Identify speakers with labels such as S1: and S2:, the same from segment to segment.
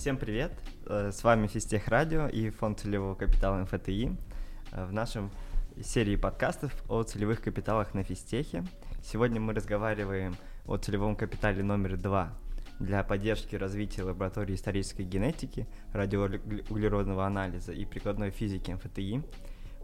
S1: Всем привет! Э, с вами Физтех Радио и фонд целевого капитала МФТИ. Э, в нашем серии подкастов о целевых капиталах на физтехе. Сегодня мы разговариваем о целевом капитале номер два для поддержки развития лаборатории исторической генетики, радиоуглеродного анализа и прикладной физики МФТИ.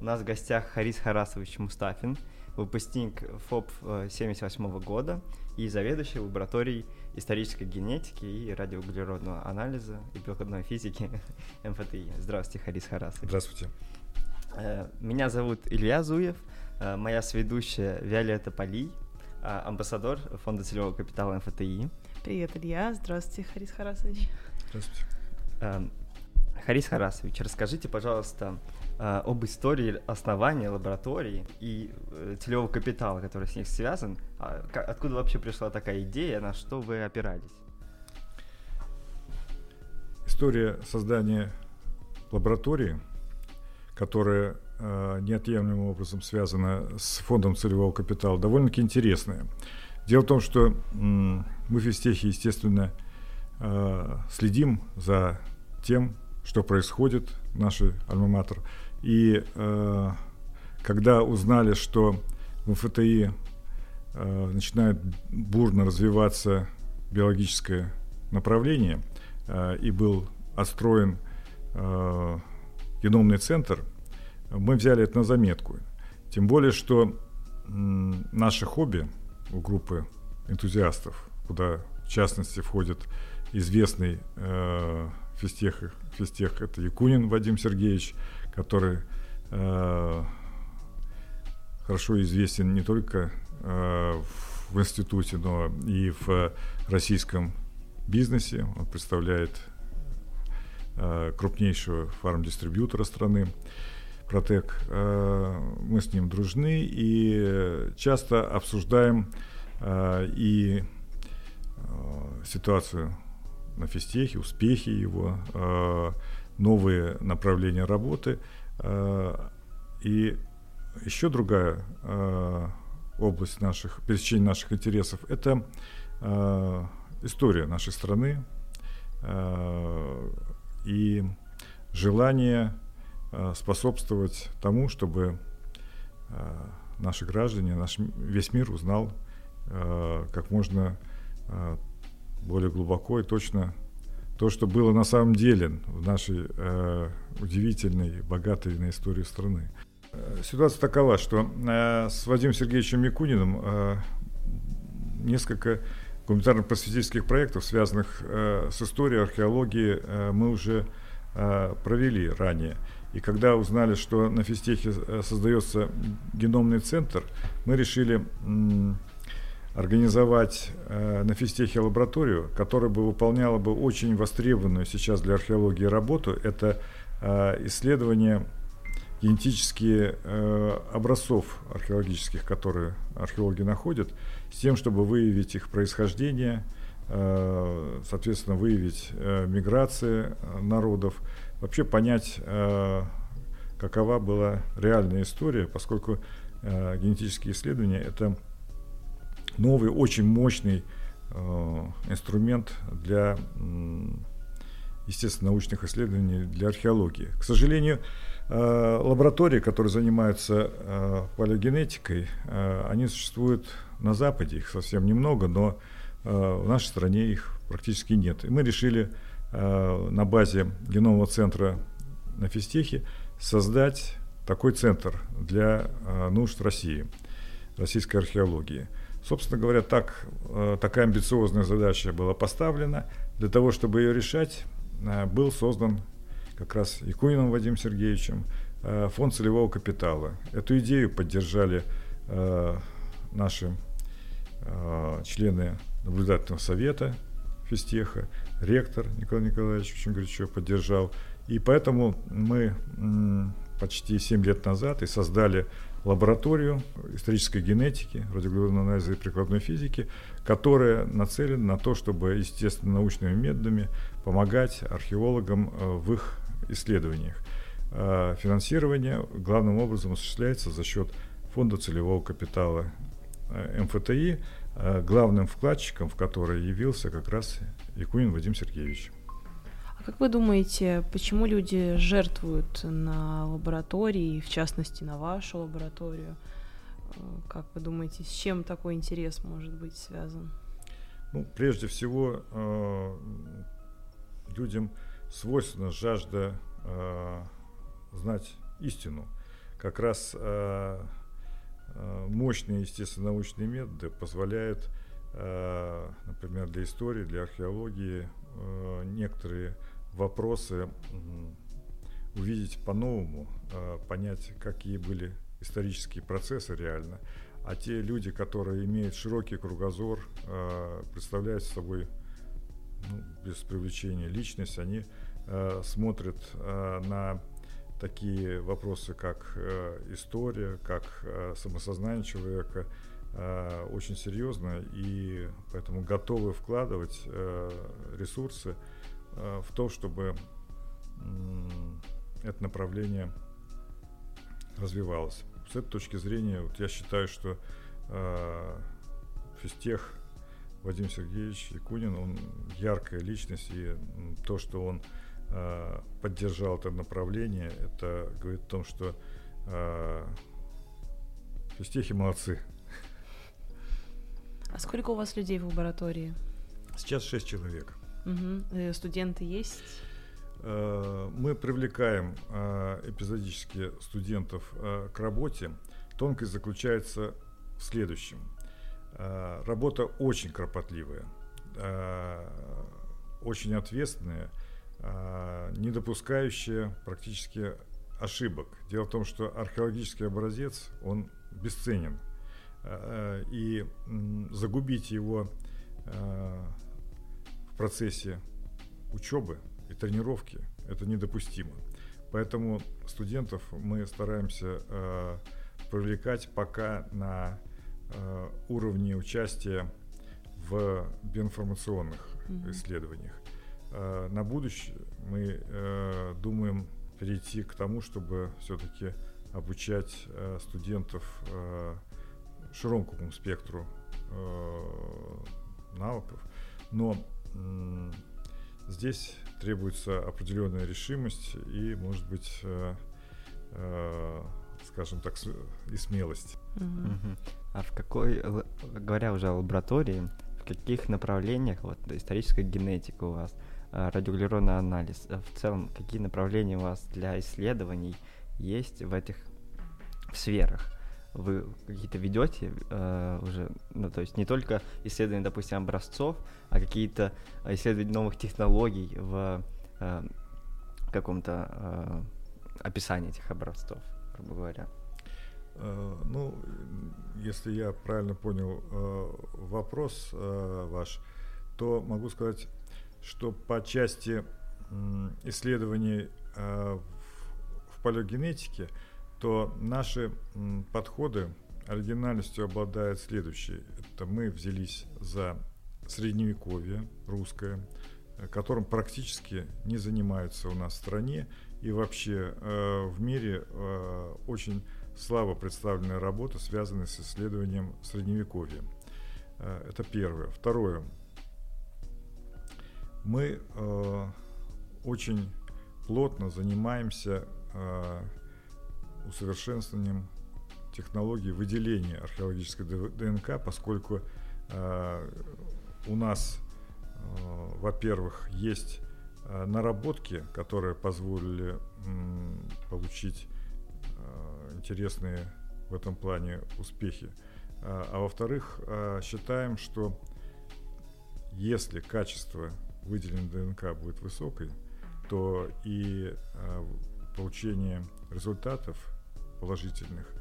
S1: У нас в гостях Харис Харасович Мустафин, выпускник ФОП 1978 года и заведующий лабораторией исторической генетики и радиоуглеродного анализа и прикладной физики МФТИ. Здравствуйте, Харис Харасович.
S2: Здравствуйте.
S1: Э, меня зовут Илья Зуев, э, моя сведущая Виолетта Полий, э, амбассадор Фонда целевого капитала МФТИ.
S3: Привет, Илья. Здравствуйте, Харис Харасович.
S2: Здравствуйте.
S1: Харис Харасович, расскажите, пожалуйста, об истории основания лаборатории и целевого капитала, который с них связан. А откуда вообще пришла такая идея, на что вы опирались?
S2: История создания лаборатории – которая э, неотъемлемым образом связана с фондом целевого капитала, довольно-таки интересная. Дело в том, что мы в Физтехе, естественно, э, следим за тем, что происходит в нашей альма-матер. И э, когда узнали, что в МФТИ э, начинает бурно развиваться биологическое направление, э, и был отстроен э, геномный центр, мы взяли это на заметку. Тем более, что наше хобби у группы энтузиастов, куда в частности входит известный э, физтех, физтех, это Якунин Вадим Сергеевич, который э, хорошо известен не только э, в институте, но и в российском бизнесе. Он представляет Э, крупнейшего фарм-дистрибьютора страны, Протек. Э, мы с ним дружны и часто обсуждаем э, и ситуацию на физтехе, успехи его, новые направления работы. И еще другая область наших, пересечения наших интересов – это история нашей страны, и желание э, способствовать тому, чтобы э, наши граждане, наш весь мир узнал э, как можно более глубоко и точно то, что было на самом деле в нашей удивительной, богатой на историю страны. Ситуация такова, что с Вадимом Сергеевичем Микуниным несколько гуманитарно-просветительских проектов, связанных э, с историей, археологией, э, мы уже э, провели ранее. И когда узнали, что на физтехе э, создается геномный центр, мы решили организовать э, на физтехе лабораторию, которая бы выполняла бы очень востребованную сейчас для археологии работу. Это э, исследование генетические э, образцов археологических, которые археологи находят, с тем, чтобы выявить их происхождение, соответственно, выявить миграции народов, вообще понять, какова была реальная история, поскольку генетические исследования это новый, очень мощный э, инструмент для, естественно, научных исследований для археологии. К сожалению, Э, лаборатории, которые занимаются э, палеогенетикой, они существуют на Западе, их совсем немного, но в нашей стране их практически нет. И мы решили на базе геномного центра на физтехе создать такой центр для нужд России, российской археологии. Собственно говоря, так, такая амбициозная задача была поставлена. Для того, чтобы ее решать, был создан как раз Якуниным Вадимом Сергеевичем, э, фонд целевого капитала. Эту идею поддержали э, наши э, члены наблюдательного совета физтеха, ректор Николай Николаевич очень горячо поддержал. И поэтому мы почти 7 лет назад и создали лабораторию исторической генетики, радиоуглеродного анализа и прикладной физики, которая нацелена на то, чтобы естественно-научными методами помогать археологам в их исследованиях. А финансирование главным образом осуществляется за счет фонда целевого капитала э, МФТИ, главным вкладчиком в который явился как раз Якунин Вадим Сергеевич.
S3: Как вы думаете, почему люди жертвуют на лаборатории, в частности на вашу лабораторию? Э, как вы думаете, с чем такой интерес может быть связан?
S2: Ну, прежде всего, э, людям свойственна жажда э, знать истину. Как раз мощные естественно-научные методы позволяют, например, для истории, для археологии некоторые вопросы увидеть по-новому, э, понять, какие были исторические процессы реально. А те люди, которые имеют широкий кругозор, э, представляют собой ну, без привлечения личность, они э, смотрят на такие вопросы, как э, история, как э, самосознание человека, очень серьезно, и поэтому готовы вкладывать э, ресурсы в то, чтобы э, это направление развивалось. С этой точки зрения, вот я считаю, что э, физтех Вадим Сергеевич Якунин, он яркая личность, и то, что он э, поддержал это направление, это говорит о том, что э, физтехи молодцы.
S3: А сколько у вас людей в лаборатории?
S2: Сейчас шесть человек.
S3: Угу. Студенты есть?
S2: Э, мы привлекаем э, эпизодически студентов к работе. Тонкость заключается в следующем – работа очень кропотливая, очень ответственная, не допускающая практически ошибок. Дело в том, что археологический образец, он бесценен. И загубить его в процессе учебы и тренировки это недопустимо. Поэтому студентов мы стараемся привлекать пока на э, уровне участия в биоинформационных mm-hmm. исследованиях. Э, на будущее мы э, думаем перейти к тому, чтобы все-таки обучать э, студентов э, широкому спектру э, навыков, но э, здесь требуется определенная решимость и, может быть, э, э, скажем так, и смелость.
S1: Mm-hmm. А в какой, говоря уже о лаборатории, в каких направлениях, вот историческая генетика у вас, а, радиоуглеродный анализ, в целом какие направления у вас для исследований есть в этих сферах? Вы какие-то ведете э, уже, ну то есть не только исследования, допустим, образцов, а какие-то исследования новых технологий в э, каком-то э, описании этих образцов, грубо говоря.
S2: Э, ну, если я правильно понял э, вопрос э, ваш, то могу сказать, что по части исследований в палеогенетике, то наши подходы оригинальностью обладают следующие. Это мы взялись за средневековье русское, которым практически не занимаются у нас в стране и вообще в мире очень слабо представленная работа, связанная с исследованием Средневековья. Э, это первое. Второе. Мы э, очень плотно занимаемся э, усовершенствованием технологии выделения археологической ДНК, поскольку э, у нас, э, во-первых, есть э, наработки, которые позволили э, получить интересные в этом плане успехи. А, а во-вторых, а, считаем, что если качество выделенной ДНК будет высокой, то и а, получение результатов положительных,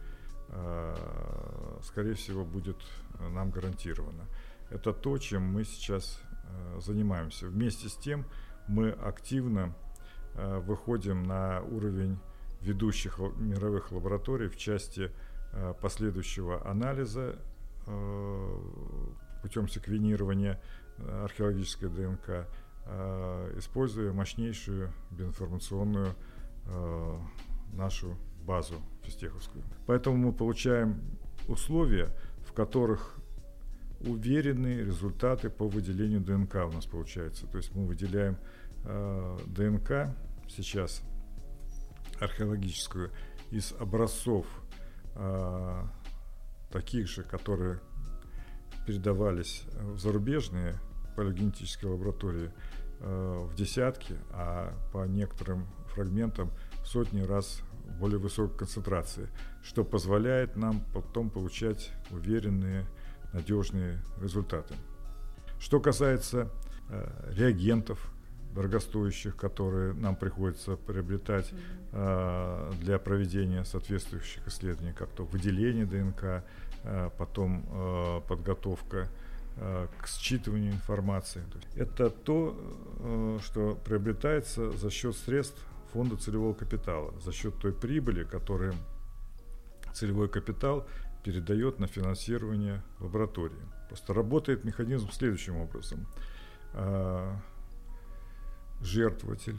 S2: а, скорее всего, будет нам гарантировано. Это то, чем мы сейчас а, занимаемся. Вместе с тем мы активно а, выходим на уровень ведущих мировых лабораторий в части э, последующего анализа э, путем секвенирования э, археологической ДНК, используя мощнейшую биоинформационную нашу базу физтеховскую. Поэтому мы получаем условия, в которых уверенные результаты по выделению ДНК у нас получается. То есть мы выделяем э, ДНК сейчас археологическую из образцов э, таких же, которые передавались в зарубежные палеогенетические лаборатории э, в десятки, а по некоторым фрагментам сотни раз более высокой концентрации, что позволяет нам потом получать уверенные, надежные результаты. Что касается э, реагентов, дорогостоящих, которые нам приходится приобретать э, для проведения соответствующих исследований, как то выделение ДНК, э, потом э, подготовка э, к считыванию информации. Это то, э, что приобретается за счет средств фонда целевого капитала, за счет той прибыли, которую целевой капитал передает на финансирование лаборатории. Просто работает механизм следующим образом. Э, жертвователь,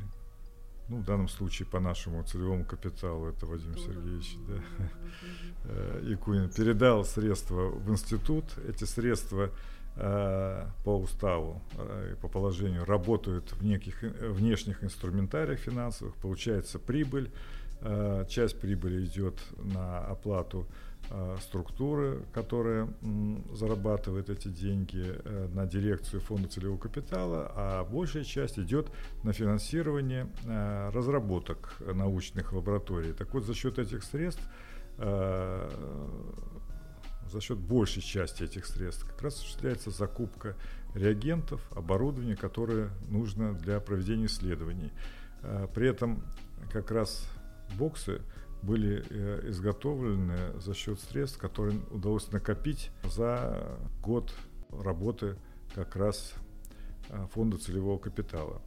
S2: ну, в данном случае по нашему целевому капиталу, это Вадим Сергеевич, да, э, Якунин, передал средства в институт. Эти средства э, по уставу э, и по положению работают в неких внешних инструментариях финансовых, получается прибыль, часть прибыли идет на оплату Э, структуры, которая зарабатывает эти деньги э, на дирекцию фонда целевого капитала, а большая часть идет на финансирование э, разработок научных лабораторий. Так вот, за счет этих средств за счет большей части этих средств как раз осуществляется закупка реагентов, оборудования, которое нужно для проведения исследований. При этом как раз боксы были э, изготовлены за счет средств, которые удалось накопить за год работы как раз э, фонда целевого капитала.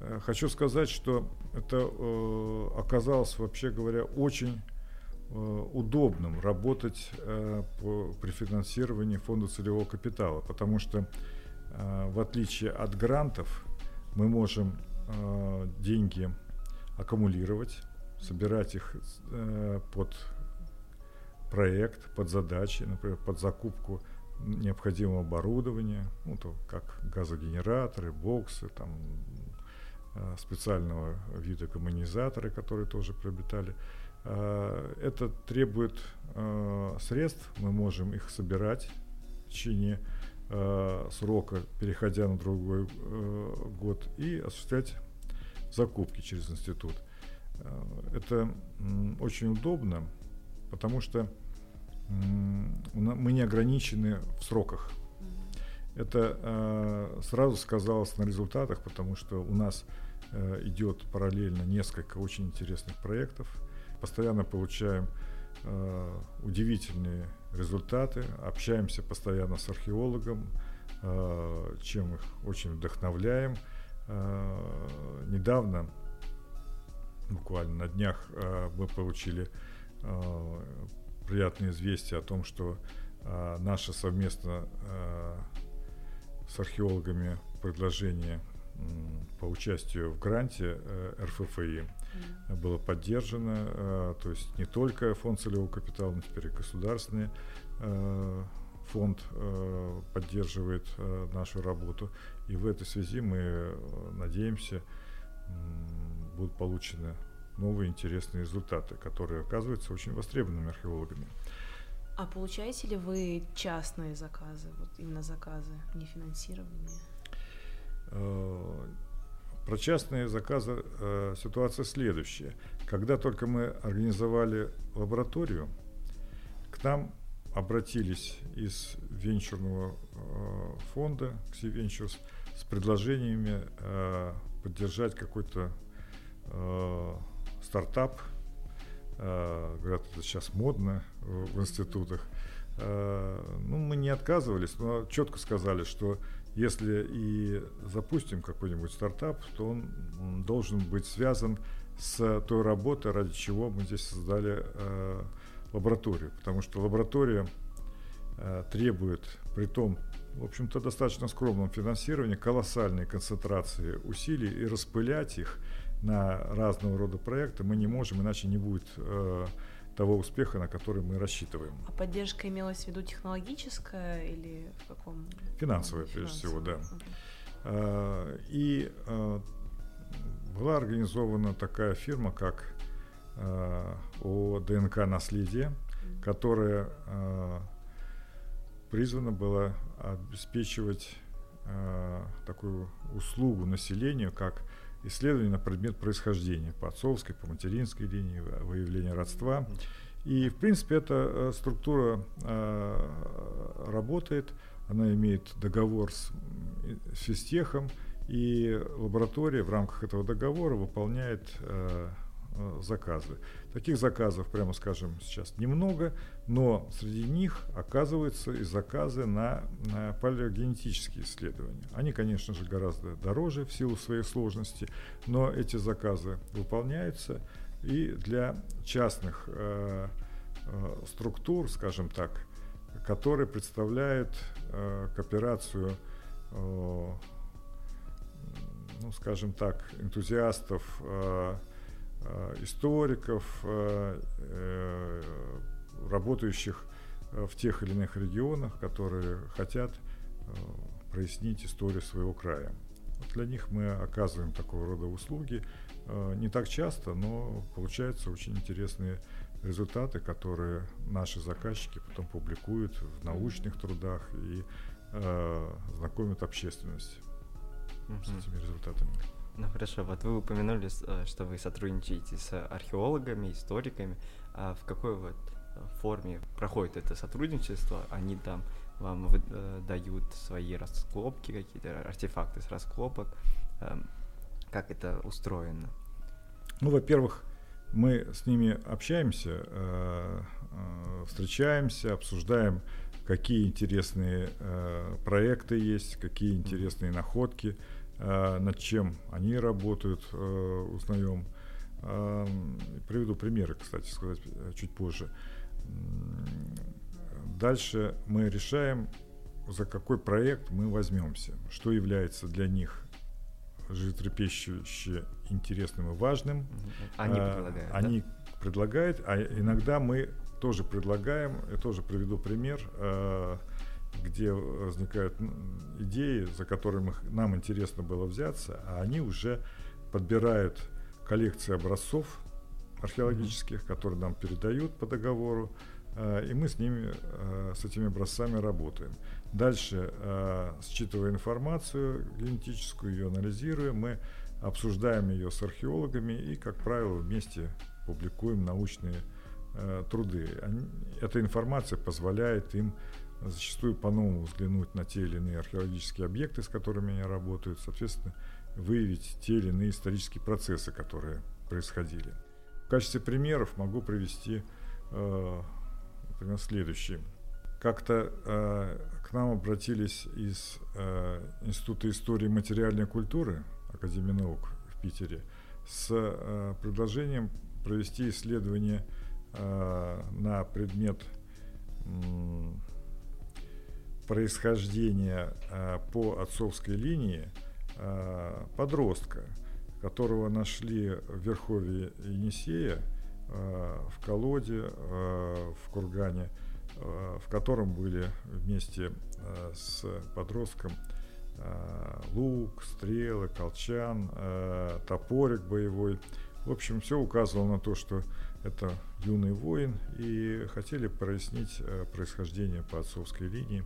S2: Э, хочу сказать, что это оказалось, вообще говоря, очень удобным работать при финансировании фонда целевого капитала, потому что в отличие от грантов мы можем деньги аккумулировать, собирать их э, под проект, под задачи, например, под закупку необходимого оборудования, ну, то как газогенераторы, боксы, там, э, специального вида коммунизаторы, которые тоже приобретали. Э, это требует э, средств, мы можем их собирать в течение э, срока, переходя на другой год, и осуществлять закупки через институт. Это очень удобно, потому что мы не ограничены в сроках. Это э, сразу сказалось на результатах, потому что у нас э, идет параллельно несколько очень интересных проектов. Постоянно получаем удивительные результаты, общаемся постоянно с археологом, чем их очень вдохновляем. Недавно буквально на днях э, мы получили э, приятное известие о том, что э, наше совместно с археологами предложение по участию в гранте РФФИ было поддержано. То есть не только фонд целевого капитала, но теперь и государственный фонд поддерживает нашу работу. И в этой связи мы надеемся будут получены новые интересные результаты, которые оказываются очень востребованными археологами.
S3: А получаете ли вы частные заказы, вот именно заказы, не финансирование?
S2: Э, про частные заказы э, ситуация следующая. Когда только мы организовали лабораторию, к нам обратились из венчурного э, фонда Xi Ventures с предложениями поддержать какой-то стартап, говорят, это сейчас модно в, институтах. Ну, мы не отказывались, но четко сказали, что если и запустим какой-нибудь стартап, то он должен быть связан с той работой, ради чего мы здесь создали э, лабораторию. Потому что лаборатория э, требует, при том, в общем-то, достаточно скромном финансировании, колоссальной концентрации усилий и распылять их – на разного рода проекты, мы не можем, иначе не будет э, того успеха, на который мы рассчитываем.
S3: А поддержка имелась в виду технологическая или в каком?
S2: Финансовая, прежде всего, да. Uh-huh. И э, была организована такая фирма, как э, ООО ДНК «Наследие», которая призвана была обеспечивать такую услугу населению, как исследование на предмет происхождения по отцовской, по материнской линии, выявление родства. И, в принципе, эта э, структура э, работает, она имеет договор с, с физтехом, и лаборатория в рамках этого договора выполняет э, э, заказы. Таких заказов, прямо скажем, сейчас немного, но среди них оказываются и заказы на, на палеогенетические исследования. Они, конечно же, гораздо дороже в силу своей сложности, но эти заказы выполняются и для частных э, э, структур, скажем так, которые представляют э, кооперацию э, ну, скажем так, энтузиастов, э, э, историков, э, работающих в тех или иных регионах, которые хотят прояснить историю своего края. Вот для них мы оказываем такого рода услуги не так часто, но получаются очень интересные результаты, которые наши заказчики потом публикуют в научных трудах и э, знакомят общественность с этими результатами.
S1: Ну хорошо, вот вы упомянули, э, что вы сотрудничаете с археологами, историками. А в какой вот э, форме проходит это сотрудничество? Они там вам э, дают свои раскопки, какие-то артефакты с раскопок. Эм, как это устроено?
S2: Ну, во-первых, мы с ними общаемся, встречаемся, обсуждаем, какие интересные проекты есть, какие интересные находки Э, над чем они работают, э, узнаем. Э, приведу примеры, кстати сказать, чуть позже. Дальше мы решаем, за какой проект мы возьмемся, что является для них животрепещуще интересным и важным.
S1: Они предлагают.
S2: Они да? предлагают, а иногда мы тоже предлагаем, я тоже приведу пример где возникают идеи, за которыми нам интересно было взяться, а они уже подбирают коллекции образцов археологических, которые нам передают по договору, э, и мы с ними, э, с этими образцами работаем. Дальше, э, считывая информацию генетическую, ее анализируем, мы обсуждаем ее с археологами и, как правило, вместе публикуем научные труды. Эта информация позволяет им зачастую по-новому взглянуть на те или иные археологические объекты, с которыми они работают, соответственно, выявить те или иные исторические процессы, которые происходили. В качестве примеров могу привести э, например, следующее. Как-то э, к нам обратились из э, Института истории и материальной культуры Академии наук в Питере с э, предложением провести исследование э, на предмет происхождения э, по отцовской линии э, подростка, которого нашли в Верховье Енисея, э, в колоде, в кургане, в котором были вместе с подростком лук, стрелы, колчан, топорик боевой. В общем, все указывало на то, что это юный воин, и хотели прояснить происхождение по отцовской линии.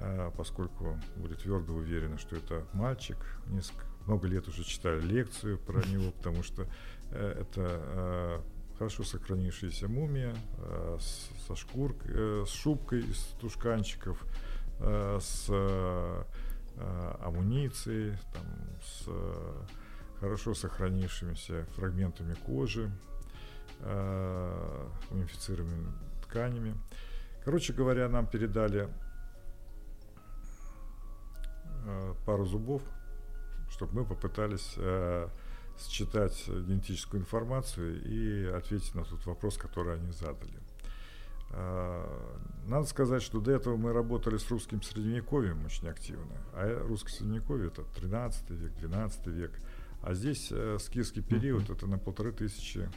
S2: А, поскольку были твердо уверены, что это мальчик. Несколько, много лет уже читали лекцию про него, потому что э, это э, хорошо сохранившаяся мумия э, со шкуркой, с шубкой из тушканчиков, с амуницией, там, с хорошо сохранившимися фрагментами кожи, мумифицированными тканями. Короче говоря, нам передали Э, пару зубов, чтобы мы попытались э, считать генетическую информацию и ответить на тот вопрос, который они задали. Э, надо сказать, что до этого мы работали с русским средневековьем очень активно. А русское средневековье это 13 век, 12 век. А здесь э, скифский период это на полторы тысячи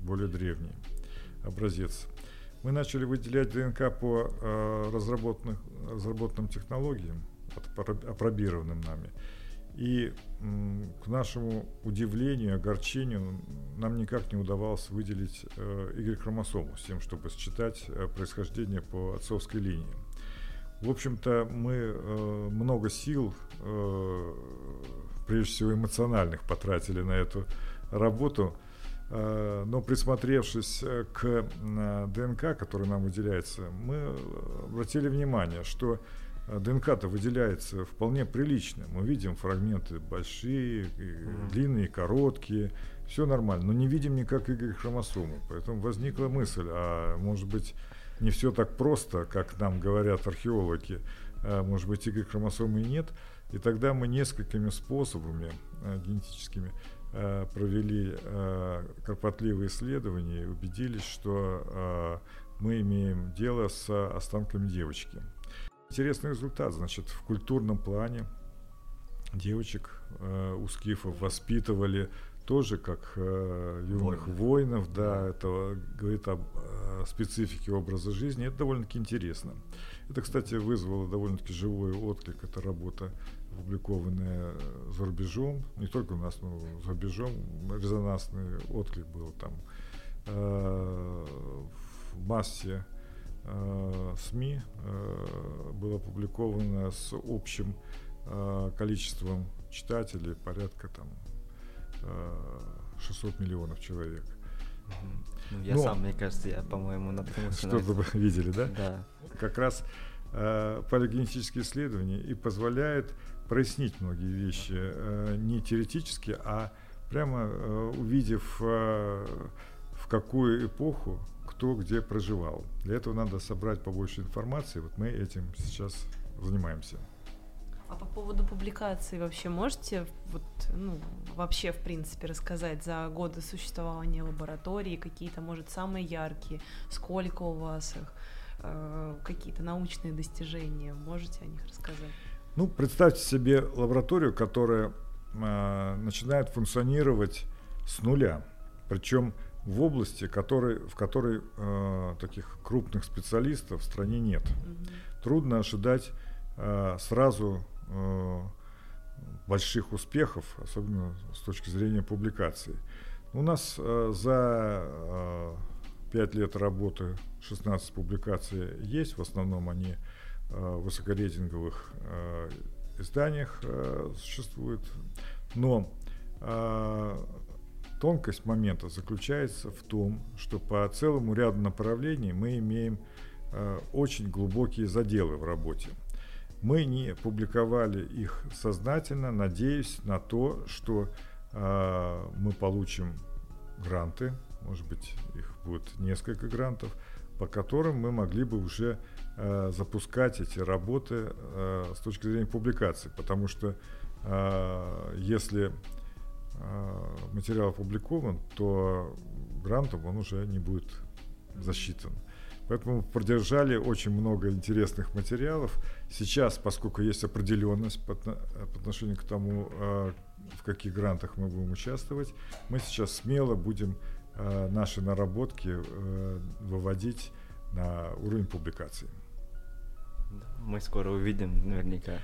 S2: более древний образец. Мы начали выделять ДНК по э, разработанным технологиям, опробированным нами. И к нашему удивлению, огорчению, нам никак не удавалось выделить э, Y-хромосому с тем, чтобы считать э, происхождение по отцовской линии. В общем-то, мы э, много сил, прежде всего эмоциональных, потратили на эту работу, но присмотревшись к ДНК, который нам выделяется, мы обратили внимание, что ДНК-то выделяется вполне прилично. Мы видим фрагменты большие, mm-hmm. длинные, короткие, все нормально, но не видим никак Y-хромосому. Поэтому возникла мысль, а может быть не все так просто, как нам говорят археологи, а может быть Y-хромосомы и нет. И тогда мы несколькими способами а, генетическими а, провели а, кропотливые исследования и убедились, что а, мы имеем дело с останками девочки. Интересный результат, значит, в культурном плане девочек э, у скифов воспитывали тоже как э, юных Воин. воинов, да, это говорит об э, специфике образа жизни, это довольно-таки интересно. Это, кстати, вызвало довольно-таки живой отклик, эта работа, опубликованная за рубежом, не только у нас, но за рубежом, резонансный отклик был там. Э, в массе СМИ э, было опубликовано с общим э, количеством читателей порядка там 600 миллионов человек.
S1: Ну, я Но, сам, мне кажется, я, по-моему, наткнулся
S2: Что-то вы видели, да?
S1: Да.
S2: Как раз э, палеогенетические исследования и позволяет прояснить многие вещи э, не теоретически, а прямо э, увидев, э, в какую эпоху кто где проживал. Для этого надо собрать побольше информации. Вот мы этим сейчас занимаемся.
S3: А по поводу публикации вообще можете вот, ну, вообще, в принципе, рассказать за годы существования лаборатории какие-то, может, самые яркие, сколько у вас их, э, какие-то научные достижения, можете о них рассказать?
S2: Ну, представьте себе лабораторию, которая э, начинает функционировать с нуля, причем в области, который, в которой э, таких крупных специалистов в стране нет. Mm-hmm. Трудно ожидать э, сразу э, больших успехов, особенно с точки зрения публикаций. У нас э, за э, 5 лет работы 16 публикаций есть, в основном они э, в высокорейтинговых э, изданиях э, существуют, но э, Тонкость момента заключается в том, что по целому ряду направлений мы имеем э, очень глубокие заделы в работе. Мы не публиковали их сознательно, надеясь на то, что э, мы получим гранты, может быть, их будет несколько грантов, по которым мы могли бы уже э, запускать эти работы э, с точки зрения публикации. Потому что э, если материал опубликован, то грантом он уже не будет засчитан. Поэтому продержали очень много интересных материалов. Сейчас, поскольку есть определенность по, по отношению к тому, э, в каких грантах мы будем участвовать, мы сейчас смело будем э, наши наработки выводить на уровень публикации.
S1: Мы скоро увидим наверняка.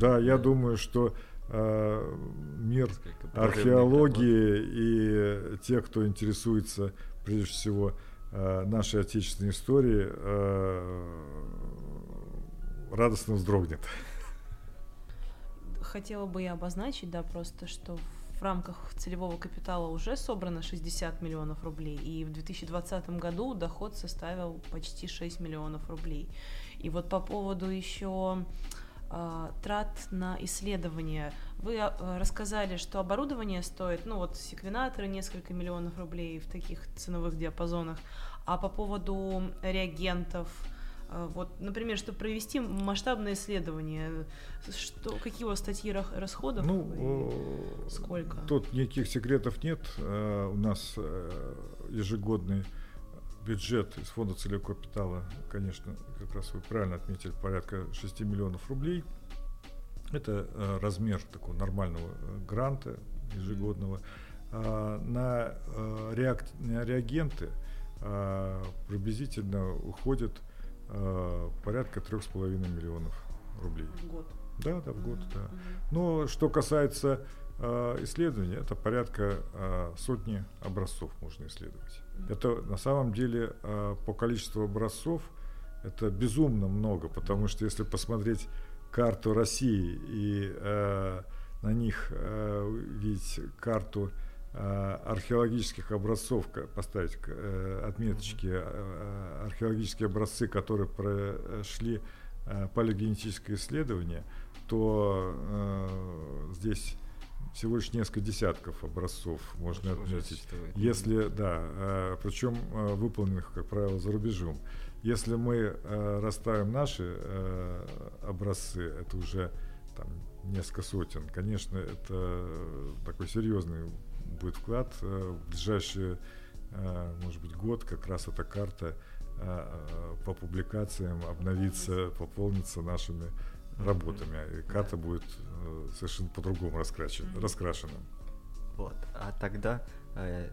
S2: Да, я думаю, что э, мир археологии и те, кто интересуется прежде всего э, нашей отечественной историей, э, радостно вздрогнет.
S3: Хотела бы я обозначить, да, просто, что в рамках целевого капитала уже собрано 60 миллионов рублей, и в 2020 году доход составил почти 6 миллионов рублей. И вот по поводу еще трат на исследования. Вы а, рассказали, что оборудование стоит, ну вот секвенаторы несколько миллионов рублей в таких ценовых диапазонах, а по поводу реагентов, а, вот, например, чтобы провести масштабное исследование, что, какие у вас статьи расходов?
S2: Ну,
S3: сколько?
S2: Тут никаких секретов нет. У нас э, ежегодный бюджет из фонда целевого капитала, конечно, как раз вы правильно отметили, порядка 6 миллионов рублей. Это э, размер такого нормального э, гранта ежегодного. А, на, э, реак, на реагенты а, приблизительно уходит а, порядка 3,5 миллионов рублей.
S3: В год.
S2: Да, да, в год,
S3: Мгм,
S2: да. Но что касается э, исследований, это порядка э, сотни образцов можно исследовать. Это на самом деле э, по количеству образцов это безумно много, потому что если посмотреть карту России и э, на них э, увидеть карту э, археологических образцов, поставить э, отметочки, э, археологические образцы, которые прошли э, палеогенетическое исследование, то э, здесь всего лишь несколько десятков образцов можно
S1: Уже-
S2: отметить. Если, да, причем выполненных, как правило, за рубежом. Если мы э, расставим наши образцы, это уже там несколько сотен. Конечно, это такой серьезный будет вклад. В ближайший, э, может быть, год как раз эта карта по публикациям обновится, пополнится нашими. Работами. И карта будет э, совершенно по-другому раскрачена,
S3: Мгм.
S2: раскрашена.
S1: Вот. А тогда э,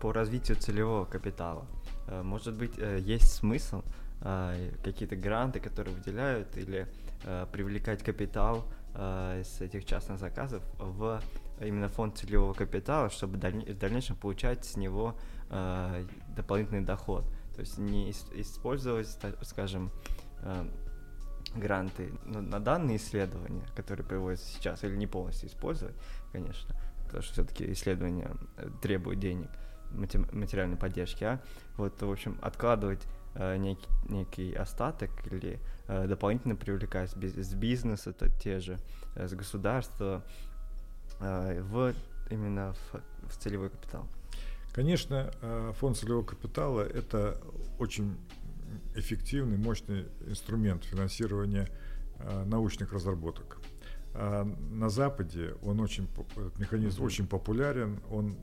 S1: по развитию целевого капитала, э, может быть, э, есть смысл э, какие-то гранты, которые выделяют, или э, привлекать капитал э, с этих частных заказов в именно фонд целевого капитала, чтобы дальне- в дальнейшем получать с него э, дополнительный доход. То есть не ис- использовать, скажем, э, гранты ну, на данные исследования, которые проводятся сейчас, или не полностью использовать, конечно, потому что все-таки исследования э, требуют денег, материальной поддержки, а вот, в общем, откладывать э, некий, некий остаток или э, дополнительно привлекать с бизнеса, то те же, э, с государства, э, в именно в, в целевой капитал.
S2: Конечно, э, фонд целевого капитала – это очень эффективный, мощный инструмент финансирования э, научных разработок. А На Западе он очень, этот механизм очень популярен, он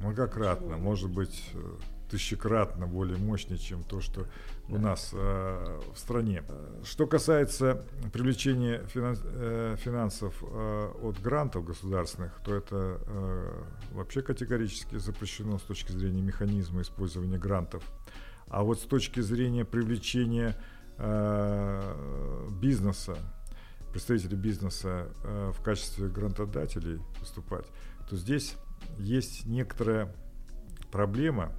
S2: многократно, может быть, э, тысячекратно более мощный, чем то, что у
S1: Да.
S2: нас э, в стране. Что касается привлечения финанс- э, финансов э, от грантов государственных, то это э, вообще категорически запрещено с точки зрения механизма использования грантов. А вот с точки зрения привлечения э, бизнеса, представителей бизнеса э, в качестве грантодателей выступать, то здесь есть некоторая проблема,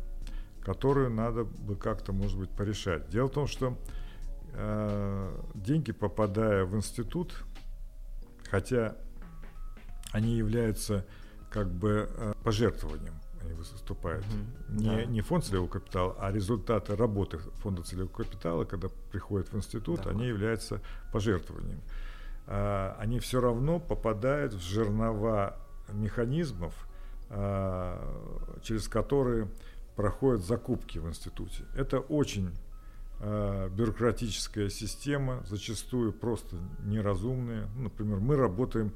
S2: которую надо бы как-то, может быть, порешать. Дело в том, что э, деньги, попадая в институт, хотя они являются как бы э, пожертвованием, они выступают.
S1: Мгм.
S2: Не,
S1: Да.
S2: не фонд целевого капитала, а результаты работы фонда целевого капитала, когда приходят в институт,
S1: Да.
S2: они являются пожертвованием. А, они все равно попадают в жернова механизмов, а, через которые проходят закупки в институте. Это очень а, бюрократическая система, зачастую просто неразумная. Например, мы работаем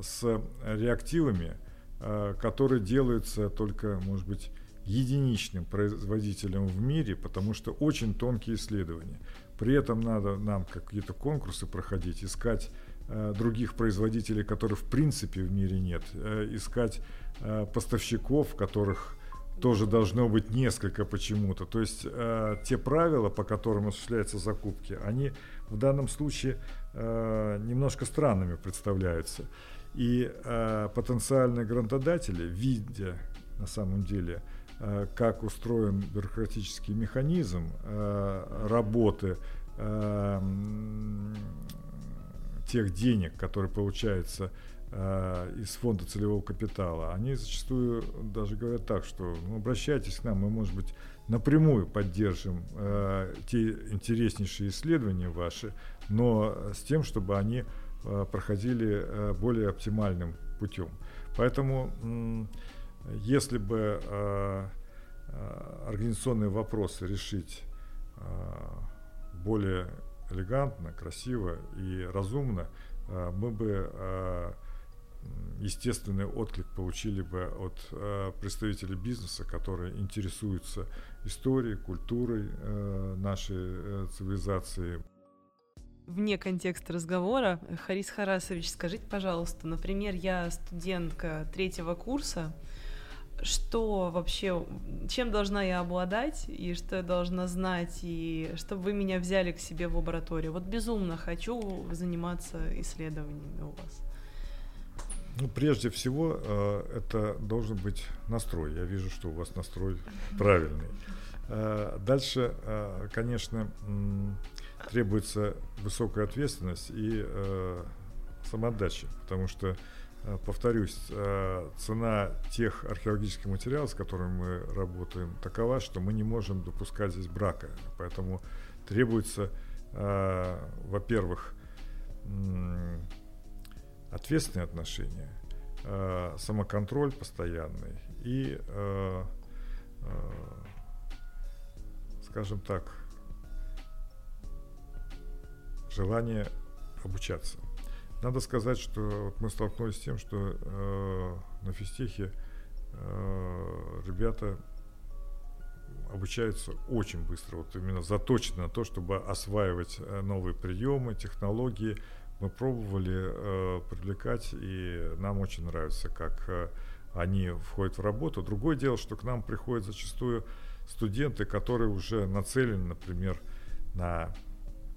S2: с реактивами, а, которые делаются только, может быть, единичным производителем в мире, потому что очень тонкие исследования. При этом надо нам какие-то конкурсы проходить, искать э, других производителей, которых в принципе в мире нет, э, искать э, поставщиков, которых тоже должно быть несколько почему-то. То есть э, те правила, по которым осуществляются закупки, они в данном случае э, немножко странными представляются. И э, потенциальные грантодатели, видя на самом деле, э, как устроен бюрократический механизм э, работы э, тех денег, которые получаются э, из фонда целевого капитала, они зачастую даже говорят так, что ну, обращайтесь к нам, мы, может быть, напрямую поддержим э, те интереснейшие исследования ваши, но с тем, чтобы они проходили э, более оптимальным путем. Поэтому, если бы э, э, организационные вопросы решить э, более элегантно, красиво и разумно, э, мы бы э, естественный отклик получили бы от э, представителей бизнеса, которые интересуются историей, культурой э, нашей э, цивилизации.
S3: Вне контекста разговора, Харис Харасович, скажите, пожалуйста, например, я студентка третьего курса, что вообще, чем должна я обладать, и что я должна знать, и чтобы вы меня взяли к себе в лабораторию. Вот безумно хочу заниматься исследованиями у вас.
S2: Ну, прежде всего, э, это должен быть настрой. Я вижу, что у вас настрой правильный. Э, дальше, э, конечно, требуется высокая ответственность и самоотдача, потому что Э, повторюсь, э, цена тех археологических материалов, с которыми мы работаем, такова, что мы не можем допускать здесь брака. Поэтому требуется, э, во-первых, ответственные отношения, самоконтроль постоянный и, скажем так, желание обучаться. Надо сказать, что мы столкнулись с тем, что э, на физтехе э, ребята обучаются очень быстро, вот именно заточены на то, чтобы осваивать э, новые приемы, технологии. Мы пробовали э, привлекать, и нам очень нравится, как э, они входят в работу. Другое дело, что к нам приходят зачастую студенты, которые уже нацелены, например, на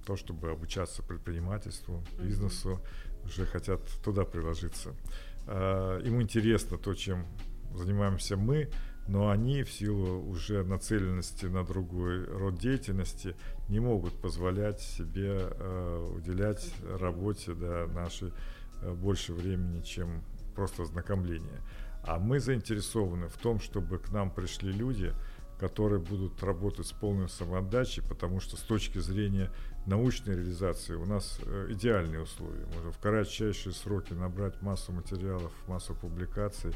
S2: то, чтобы обучаться предпринимательству, бизнесу, уже хотят туда приложиться. А, им интересно то, чем занимаемся мы, но они в силу уже нацеленности на другой род деятельности не могут позволять себе э, уделять работе да, нашей э, больше времени, чем просто ознакомление. А мы заинтересованы в том, чтобы к нам пришли люди, которые будут работать с полной самоотдачей, потому что с точки зрения научной реализации у нас э, идеальные условия. Можно в кратчайшие сроки набрать массу материалов, массу публикаций,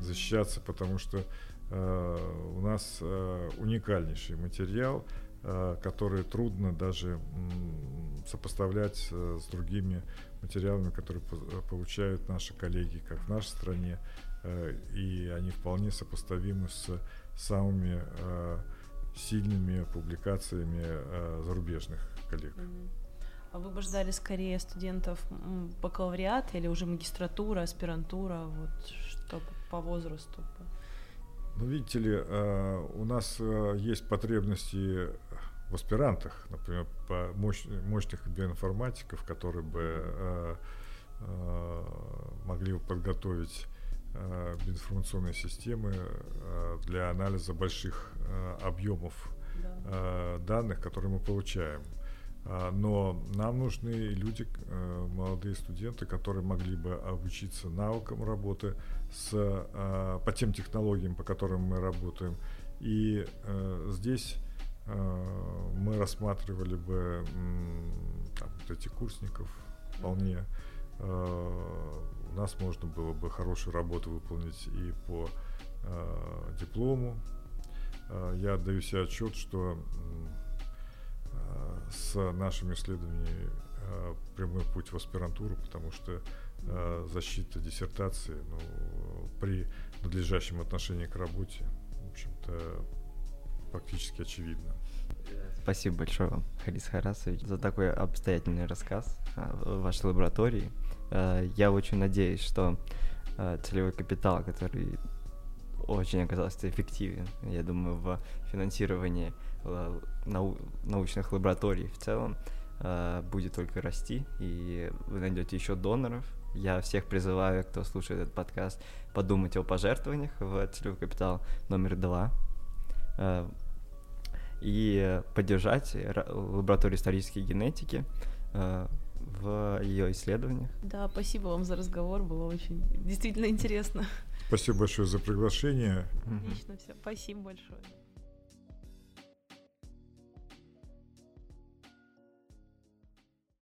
S2: защищаться, потому что э, у нас э, уникальнейший материал, э, который трудно даже м, сопоставлять э, с другими материалами, которые по э, получают наши коллеги как в нашей стране, э, и они вполне сопоставимы с самыми э, сильными публикациями э, зарубежных коллег.
S3: А вы бы ждали скорее студентов бакалавриата или уже магистратура, аспирантура, вот что по возрасту?
S2: Ну, видите ли, э, у нас э, есть потребности в аспирантах, например, по мощ, мощных биоинформатиков, которые бы э, могли бы подготовить биоинформационные системы для анализа больших объемов да. данных, которые мы получаем. А, но нам нужны люди, э, молодые студенты, которые могли бы обучиться навыкам работы с, по тем технологиям, по которым мы работаем. И э, здесь э, мы рассматривали бы там, вот эти курсников вполне. У нас можно было бы хорошую работу выполнить и по диплому. Я отдаю себе отчет, что с нашими исследованиями э, прямой путь в аспирантуру, потому что э, защита диссертации ну, при надлежащем отношении к работе, в общем-то, практически очевидно.
S1: Спасибо большое вам, Харис Харасович, за такой обстоятельный рассказ о вашей лаборатории. Э, я очень надеюсь, что целевой капитал, который очень оказался эффективен, я думаю, в финансировании Э, нау научных лабораторий в целом э, будет только расти, и вы найдете еще доноров. Я всех призываю, кто слушает этот подкаст, подумать о пожертвованиях в целевой капитал номер два э, и поддержать лабораторию исторической генетики в ее исследованиях.
S3: Да, спасибо вам за разговор, было очень действительно интересно.
S2: Спасибо большое за приглашение.
S3: Отлично, все, спасибо большое.